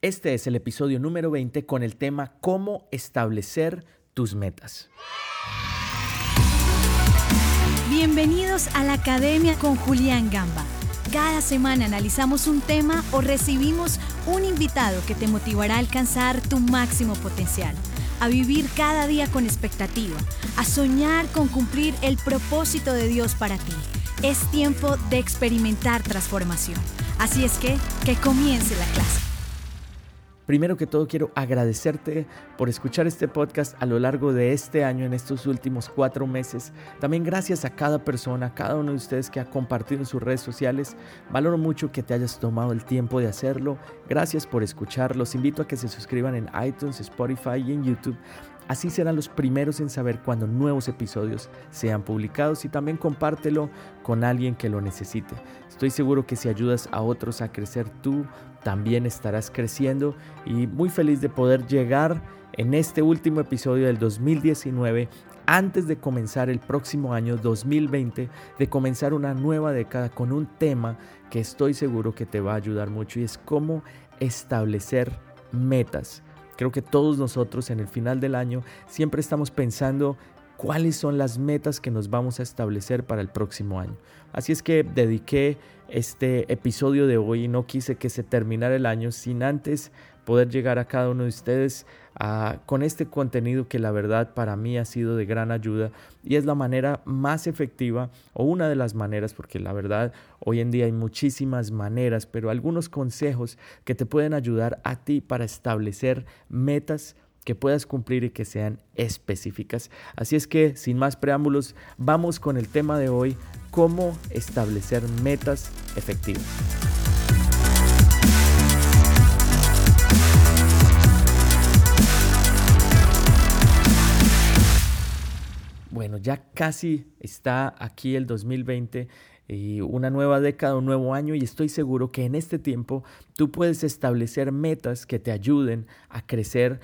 Este es el episodio número 20 con el tema Cómo establecer tus metas. Bienvenidos a la Academia con Julián Gamba. Cada semana analizamos un tema o recibimos un invitado que te motivará a alcanzar tu máximo potencial, a vivir cada día con expectativa, a soñar con cumplir el propósito de Dios para ti. Es tiempo de experimentar transformación. Así es que, que comience la clase. Primero que todo quiero agradecerte por escuchar este podcast a lo largo de este año, en estos últimos cuatro meses. También gracias a cada persona, cada uno de ustedes que ha compartido en sus redes sociales. Valoro mucho que te hayas tomado el tiempo de hacerlo. Gracias por escuchar. Los invito a que se suscriban en iTunes, Spotify y en YouTube. Así serán los primeros en saber cuando nuevos episodios sean publicados y también compártelo con alguien que lo necesite. Estoy seguro que si ayudas a otros a crecer tú, también estarás creciendo y muy feliz de poder llegar en este último episodio del 2019 antes de comenzar el próximo año 2020, de comenzar una nueva década con un tema que estoy seguro que te va a ayudar mucho y es cómo establecer metas. Creo que todos nosotros en el final del año siempre estamos pensando cuáles son las metas que nos vamos a establecer para el próximo año. Así es que dediqué este episodio de hoy y no quise que se terminara el año sin antes poder llegar a cada uno de ustedes con este contenido que la verdad para mí ha sido de gran ayuda y es la manera más efectiva o una de las maneras, porque la verdad hoy en día hay muchísimas maneras, pero algunos consejos que te pueden ayudar a ti para establecer metas que puedas cumplir y que sean específicas. Así es que, sin más preámbulos, vamos con el tema de hoy, cómo establecer metas efectivas. Bueno, ya casi está aquí el 2020 y una nueva década, un nuevo año y estoy seguro que en este tiempo tú puedes establecer metas que te ayuden a crecer,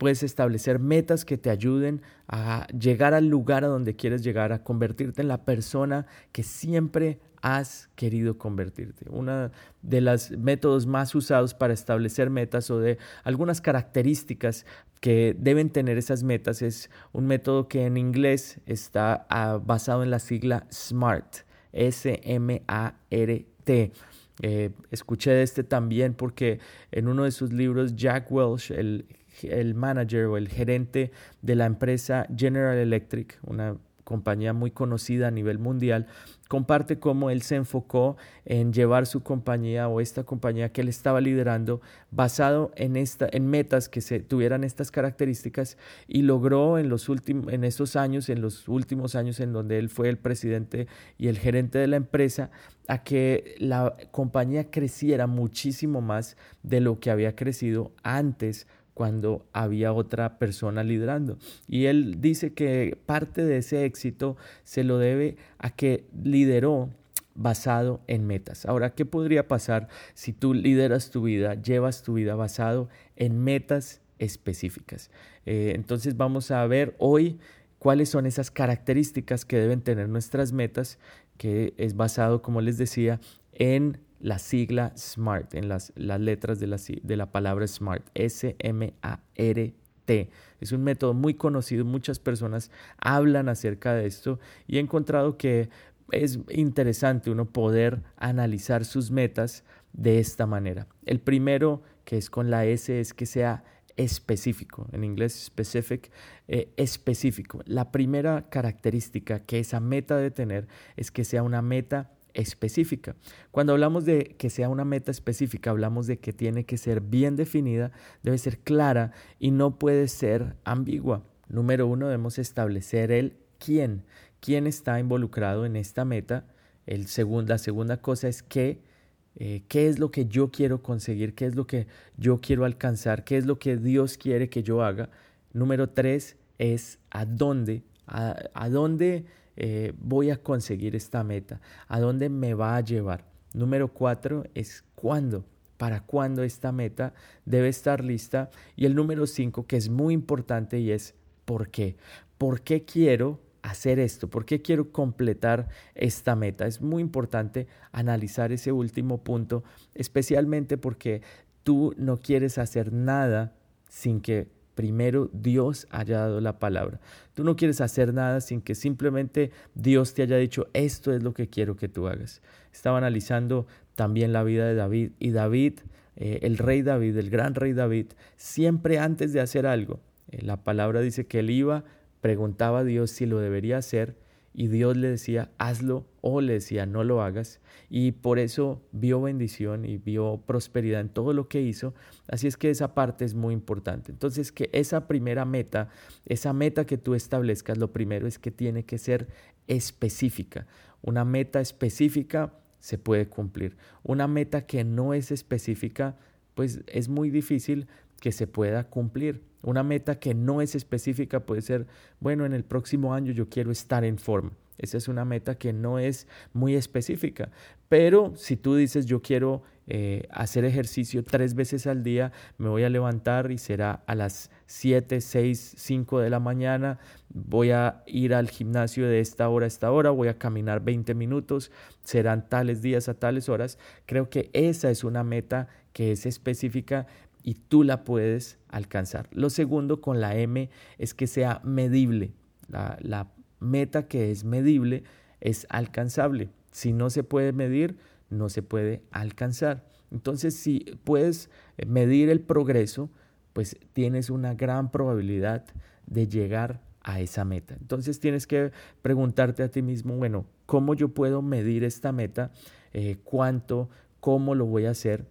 Puedes establecer metas que te ayuden a llegar al lugar a donde quieres llegar, a convertirte en la persona que siempre has querido convertirte. Uno de los métodos más usados para establecer metas o de algunas características que deben tener esas metas es un método que en inglés está ah, basado en la sigla SMART, S-M-A-R-T. Eh, escuché de este también porque en uno de sus libros Jack Welch, el el manager o el gerente de la empresa General Electric, una compañía muy conocida a nivel mundial, comparte cómo él se enfocó en llevar su compañía o esta compañía que él estaba liderando basado en, esta, en metas que se tuvieran estas características y logró en, los en estos años, en los últimos años en donde él fue el presidente y el gerente de la empresa, a que la compañía creciera muchísimo más de lo que había crecido antes cuando había otra persona liderando. Y él dice que parte de ese éxito se lo debe a que lideró basado en metas. Ahora, ¿qué podría pasar si tú lideras tu vida, llevas tu vida basado en metas específicas? Eh, entonces vamos a ver hoy cuáles son esas características que deben tener nuestras metas, que es basado, como les decía, en la sigla SMART, en las, las letras de la, de la palabra SMART, S-M-A-R-T. Es un método muy conocido, muchas personas hablan acerca de esto y he encontrado que es interesante uno poder analizar sus metas de esta manera. El primero, que es con la S, es que sea específico, en inglés specific, eh, específico. La primera característica que esa meta debe tener es que sea una meta específica. Cuando hablamos de que sea una meta específica, hablamos de que tiene que ser bien definida, debe ser clara y no puede ser ambigua. Número uno, debemos establecer el quién. ¿Quién está involucrado en esta meta? El la segunda cosa es qué. Eh, qué es lo que yo quiero conseguir, qué es lo que yo quiero alcanzar, qué es lo que Dios quiere que yo haga. Número tres es a dónde, a dónde eh, voy a conseguir esta meta? ¿A dónde me va a llevar? Número cuatro es cuándo. ¿Para cuándo esta meta debe estar lista? Y el número cinco, que es muy importante y es ¿por qué? ¿Por qué quiero hacer esto? ¿Por qué quiero completar esta meta? Es muy importante analizar ese último punto, especialmente porque tú no quieres hacer nada sin que primero Dios haya dado la palabra. Tú no quieres hacer nada sin que simplemente Dios te haya dicho, esto es lo que quiero que tú hagas. Estaba analizando también la vida de David y David, eh, el rey David, el gran rey David, siempre antes de hacer algo, eh, la palabra dice que él iba, preguntaba a Dios si lo debería hacer y Dios le decía, hazlo o le decía, no lo hagas. Y por eso vio bendición y vio prosperidad en todo lo que hizo. Así es que esa parte es muy importante. Entonces, que esa primera meta, esa meta que tú establezcas, lo primero es que tiene que ser específica. Una meta específica se puede cumplir. Una meta que no es específica, pues es muy difícil que se pueda cumplir. Una meta que no es específica puede ser, bueno, en el próximo año yo quiero estar en forma. Esa es una meta que no es muy específica. Pero si tú dices yo quiero eh, hacer ejercicio tres veces al día, me voy a levantar y será a las 7, 6, 5 de la mañana, voy a ir al gimnasio de esta hora a esta hora, voy a caminar 20 minutos, serán tales días a tales horas. Creo que esa es una meta que es específica y tú la puedes alcanzar. Lo segundo con la M es que sea medible. La, meta que es medible es alcanzable. Si no se puede medir, no se puede alcanzar. Entonces, si puedes medir el progreso, pues tienes una gran probabilidad de llegar a esa meta. Entonces tienes que preguntarte a ti mismo, bueno, ¿cómo yo puedo medir esta meta? Eh, ¿Cuánto? ¿Cómo lo voy a hacer?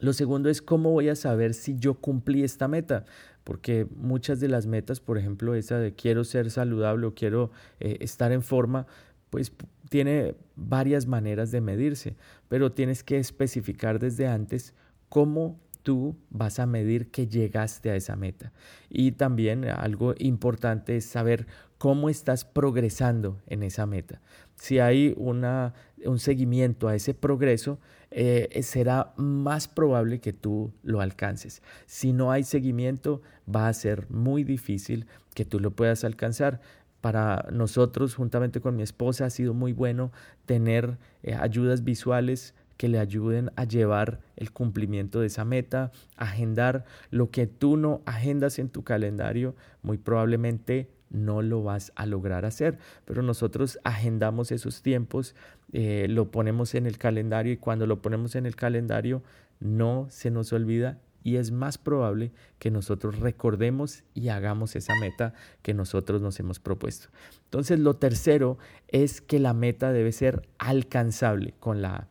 Lo segundo es cómo voy a saber si yo cumplí esta meta, porque muchas de las metas, por ejemplo, esa de quiero ser saludable o quiero eh, estar en forma, pues tiene varias maneras de medirse, pero tienes que especificar desde antes cómo tú vas a medir que llegaste a esa meta. Y también algo importante es saber cómo estás progresando en esa meta. Si hay una, un seguimiento a ese progreso, eh, será más probable que tú lo alcances. Si no hay seguimiento, va a ser muy difícil que tú lo puedas alcanzar. Para nosotros, juntamente con mi esposa, ha sido muy bueno tener eh, ayudas visuales que le ayuden a llevar el cumplimiento de esa meta, agendar lo que tú no agendas en tu calendario, muy probablemente no lo vas a lograr hacer. Pero nosotros agendamos esos tiempos, eh, lo ponemos en el calendario y cuando lo ponemos en el calendario no se nos olvida y es más probable que nosotros recordemos y hagamos esa meta que nosotros nos hemos propuesto. Entonces lo tercero es que la meta debe ser alcanzable con la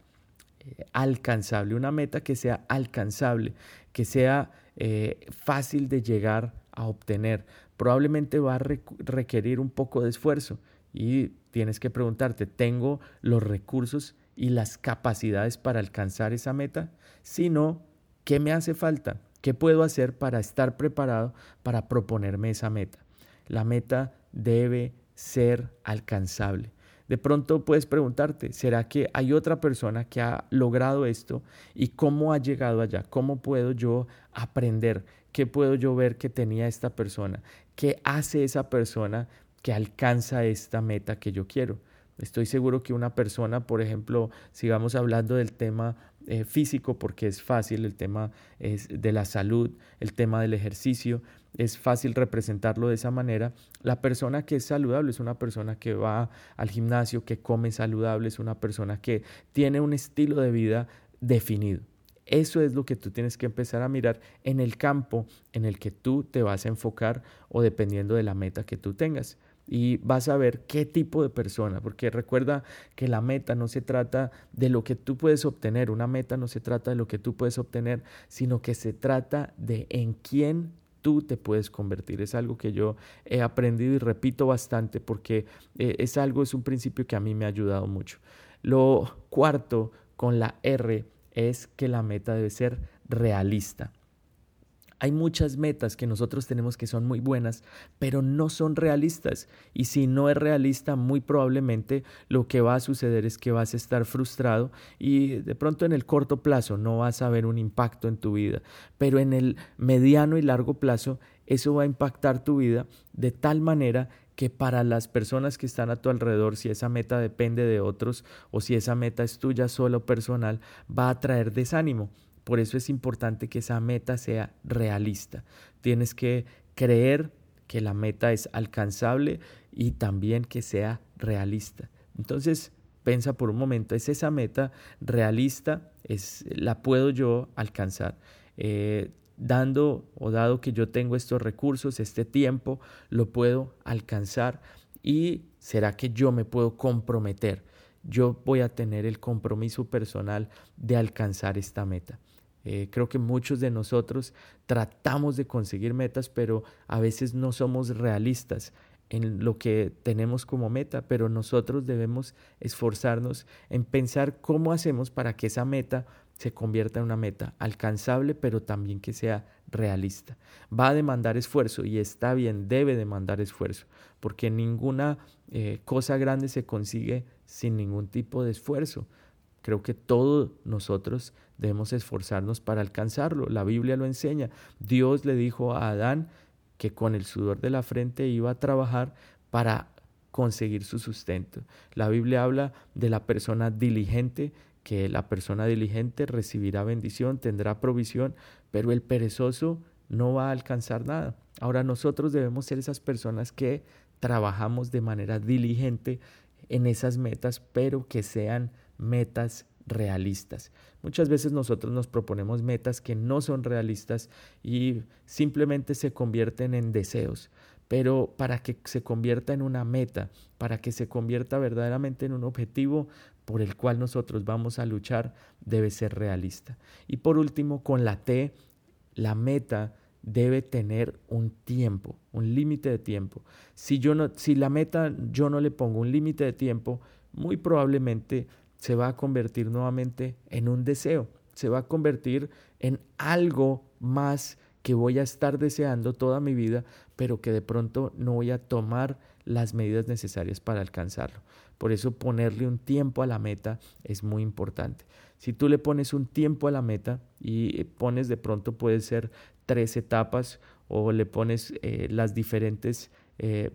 alcanzable, una meta que sea alcanzable, que sea eh, fácil de llegar a obtener. Probablemente va a requerir un poco de esfuerzo y tienes que preguntarte, ¿tengo los recursos y las capacidades para alcanzar esa meta? Si no, ¿qué me hace falta? ¿Qué puedo hacer para estar preparado para proponerme esa meta? La meta debe ser alcanzable. De pronto puedes preguntarte, ¿será que hay otra persona que ha logrado esto y cómo ha llegado allá? ¿Cómo puedo yo aprender? ¿Qué puedo yo ver que tenía esta persona? ¿Qué hace esa persona que alcanza esta meta que yo quiero? Estoy seguro que una persona, por ejemplo, sigamos hablando del tema eh, físico porque es fácil, el tema de la salud, el tema del ejercicio, es fácil representarlo de esa manera. La persona que es saludable es una persona que va al gimnasio, que come saludable, es una persona que tiene un estilo de vida definido. Eso es lo que tú tienes que empezar a mirar en el campo en el que tú te vas a enfocar o dependiendo de la meta que tú tengas y vas a ver qué tipo de persona, porque recuerda que la meta no se trata de lo que tú puedes obtener, una meta no se trata de lo que tú puedes obtener, sino que se trata de en quién tú te puedes convertir. Es algo que yo he aprendido y repito bastante porque eh, es algo, es un principio que a mí me ha ayudado mucho. Lo cuarto con la R es que la meta debe ser realista. Hay muchas metas que nosotros tenemos que son muy buenas, pero no son realistas. Y si no es realista, muy probablemente lo que va a suceder es que vas a estar frustrado y de pronto en el corto plazo no vas a ver un impacto en tu vida. Pero en el mediano y largo plazo, eso va a impactar tu vida de tal manera que para las personas que están a tu alrededor, si esa meta depende de otros o si esa meta es tuya solo personal, va a traer desánimo por eso es importante que esa meta sea realista. Tienes que creer que la meta es alcanzable y también que sea realista. Entonces, piensa por un momento, ¿es esa meta realista? ¿Es, ¿La puedo yo alcanzar? Eh, dando o dado que yo tengo estos recursos, este tiempo, lo puedo alcanzar y será que yo me puedo comprometer. Yo voy a tener el compromiso personal de alcanzar esta meta. Eh, creo que muchos de nosotros tratamos de conseguir metas, pero a veces no somos realistas en lo que tenemos como meta, pero nosotros debemos esforzarnos en pensar cómo hacemos para que esa meta se convierta en una meta alcanzable, pero también que sea realista. Va a demandar esfuerzo y está bien, debe demandar esfuerzo, porque ninguna eh, cosa grande se consigue sin ningún tipo de esfuerzo. Creo que todos nosotros debemos esforzarnos para alcanzarlo. La Biblia lo enseña. Dios le dijo a Adán que con el sudor de la frente iba a trabajar para conseguir su sustento. La Biblia habla de la persona diligente que la persona diligente recibirá bendición, tendrá provisión, pero el perezoso no va a alcanzar nada. Ahora nosotros debemos ser esas personas que trabajamos de manera diligente en esas metas, pero que sean metas realistas. Muchas veces nosotros nos proponemos metas que no son realistas y simplemente se convierten en deseos. Pero para que se convierta en una meta, para que se convierta verdaderamente en un objetivo, por el cual nosotros vamos a luchar debe ser realista. Y por último, con la T, la meta debe tener un tiempo, un límite de tiempo. Si, yo no, si la meta yo no le pongo un límite de tiempo, muy probablemente se va a convertir nuevamente en un deseo, se va a convertir en algo más que voy a estar deseando toda mi vida, pero que de pronto no voy a tomar las medidas necesarias para alcanzarlo. Por eso ponerle un tiempo a la meta es muy importante. Si tú le pones un tiempo a la meta y pones de pronto puede ser tres etapas o le pones eh, las diferentes eh,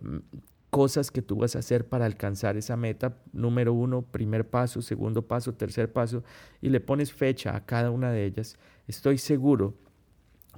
cosas que tú vas a hacer para alcanzar esa meta, número uno, primer paso, segundo paso, tercer paso, y le pones fecha a cada una de ellas, estoy seguro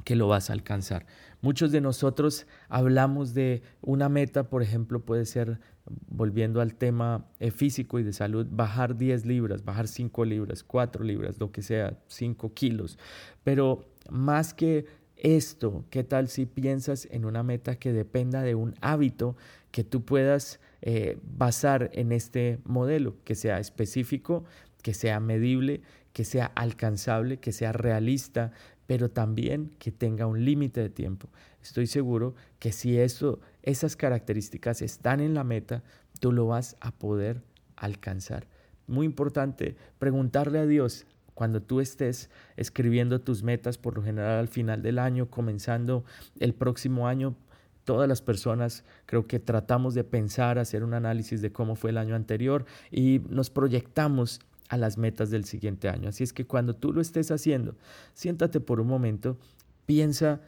que lo vas a alcanzar. Muchos de nosotros hablamos de una meta, por ejemplo, puede ser, volviendo al tema eh, físico y de salud, bajar 10 libras, bajar 5 libras, 4 libras, lo que sea, 5 kilos. Pero más que esto, ¿qué tal si piensas en una meta que dependa de un hábito que tú puedas eh, basar en este modelo, que sea específico, que sea medible, que sea alcanzable, que sea realista, pero también que tenga un límite de tiempo. Estoy seguro que si eso, esas características están en la meta, tú lo vas a poder alcanzar. Muy importante preguntarle a Dios cuando tú estés escribiendo tus metas, por lo general al final del año, comenzando el próximo año, todas las personas creo que tratamos de pensar, hacer un análisis de cómo fue el año anterior y nos proyectamos a las metas del siguiente año. Así es que cuando tú lo estés haciendo, siéntate por un momento, piensa,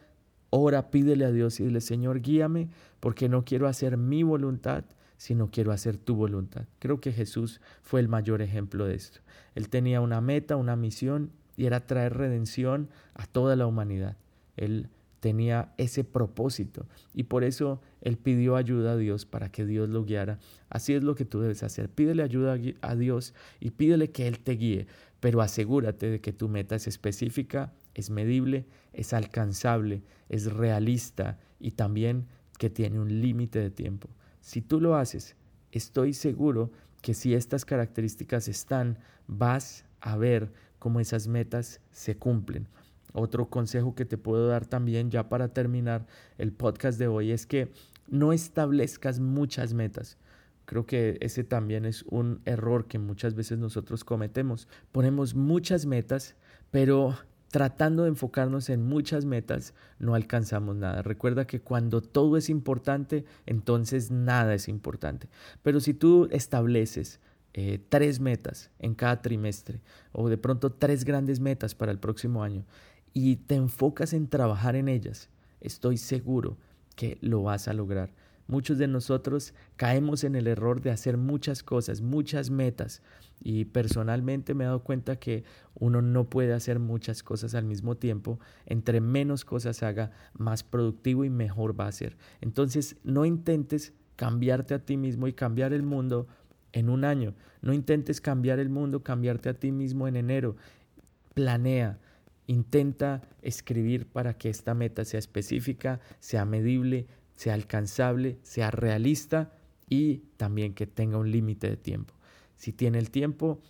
ora, pídele a Dios y dile, Señor, guíame, porque no quiero hacer mi voluntad, sino quiero hacer tu voluntad. Creo que Jesús fue el mayor ejemplo de esto. Él tenía una meta, una misión, y era traer redención a toda la humanidad. Él tenía ese propósito y por eso él pidió ayuda a Dios para que Dios lo guiara. Así es lo que tú debes hacer. Pídele ayuda a Dios y pídele que Él te guíe, pero asegúrate de que tu meta es específica, es medible, es alcanzable, es realista y también que tiene un límite de tiempo. Si tú lo haces, estoy seguro que si estas características están, vas a ver cómo esas metas se cumplen. Otro consejo que te puedo dar también ya para terminar el podcast de hoy es que no establezcas muchas metas. Creo que ese también es un error que muchas veces nosotros cometemos. Ponemos muchas metas, pero tratando de enfocarnos en muchas metas, no alcanzamos nada. Recuerda que cuando todo es importante, entonces nada es importante. Pero si tú estableces eh, tres metas en cada trimestre o de pronto tres grandes metas para el próximo año y te enfocas en trabajar en ellas, estoy seguro que lo vas a lograr. Muchos de nosotros caemos en el error de hacer muchas cosas, muchas metas. Y personalmente me he dado cuenta que uno no puede hacer muchas cosas al mismo tiempo. Entre menos cosas haga, más productivo y mejor va a ser. Entonces, no intentes cambiarte a ti mismo y cambiar el mundo en un año. No intentes cambiar el mundo, cambiarte a ti mismo en enero. Planea, intenta escribir para que esta meta sea específica, sea medible, sea alcanzable, sea realista y también que tenga un límite de tiempo. Si tiene el tiempo,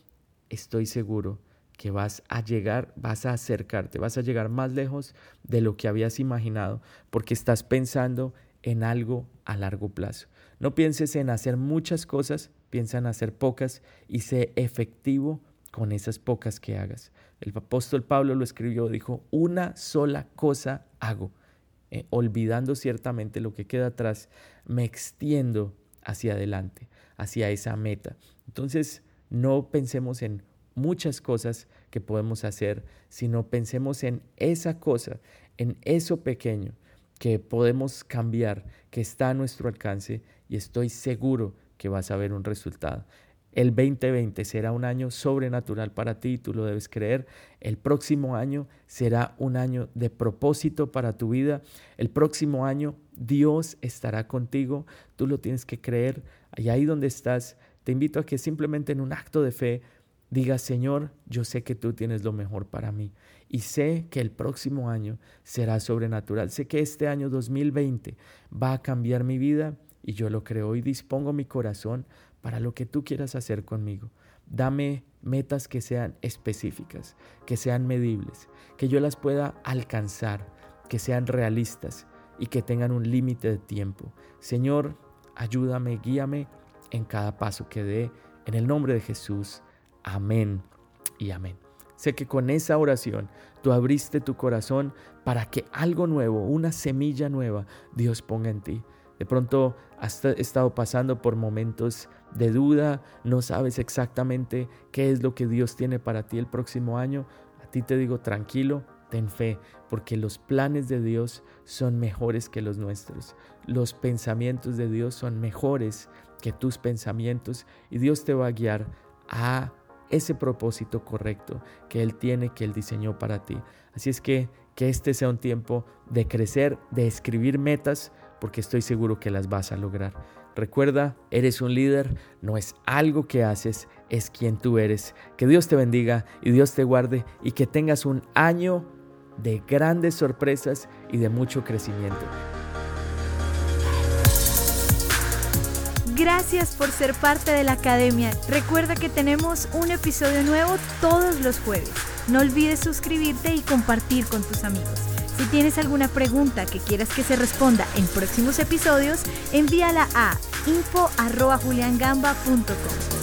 estoy seguro que vas a llegar, vas a acercarte, vas a llegar más lejos de lo que habías imaginado, porque estás pensando en algo a largo plazo. No pienses en hacer muchas cosas, piensa en hacer pocas y sé efectivo con esas pocas que hagas. El apóstol Pablo lo escribió, dijo, una sola cosa hago, eh, olvidando ciertamente lo que queda atrás, me extiendo hacia adelante, hacia esa meta. Entonces, no pensemos en muchas cosas que podemos hacer, sino pensemos en esa cosa, en eso pequeño que podemos cambiar, que está a nuestro alcance y estoy seguro que vas a ver un resultado. El 2020 será un año sobrenatural para ti, tú lo debes creer. El próximo año será un año de propósito para tu vida. El próximo año Dios estará contigo, tú lo tienes que creer. Y ahí donde estás, te invito a que simplemente en un acto de fe digas, Señor, yo sé que tú tienes lo mejor para mí y sé que el próximo año será sobrenatural. Sé que este año 2020 va a cambiar mi vida y yo lo creo y dispongo mi corazón para lo que tú quieras hacer conmigo. Dame metas que sean específicas, que sean medibles, que yo las pueda alcanzar, que sean realistas y que tengan un límite de tiempo. Señor, ayúdame, guíame en cada paso que dé. En el nombre de Jesús. Amén y amén. Sé que con esa oración tú abriste tu corazón para que algo nuevo, una semilla nueva, Dios ponga en ti. De pronto has estado pasando por momentos de duda, no sabes exactamente qué es lo que Dios tiene para ti el próximo año. A ti te digo tranquilo, ten fe, porque los planes de Dios son mejores que los nuestros. Los pensamientos de Dios son mejores que tus pensamientos y Dios te va a guiar a ese propósito correcto que Él tiene, que Él diseñó para ti. Así es que que este sea un tiempo de crecer, de escribir metas, porque estoy seguro que las vas a lograr. Recuerda, eres un líder, no es algo que haces, es quien tú eres. Que Dios te bendiga y Dios te guarde y que tengas un año de grandes sorpresas y de mucho crecimiento. Gracias por ser parte de la academia. Recuerda que tenemos un episodio nuevo todos los jueves. No olvides suscribirte y compartir con tus amigos. Si tienes alguna pregunta que quieras que se responda en próximos episodios, envíala a info.juliangamba.com.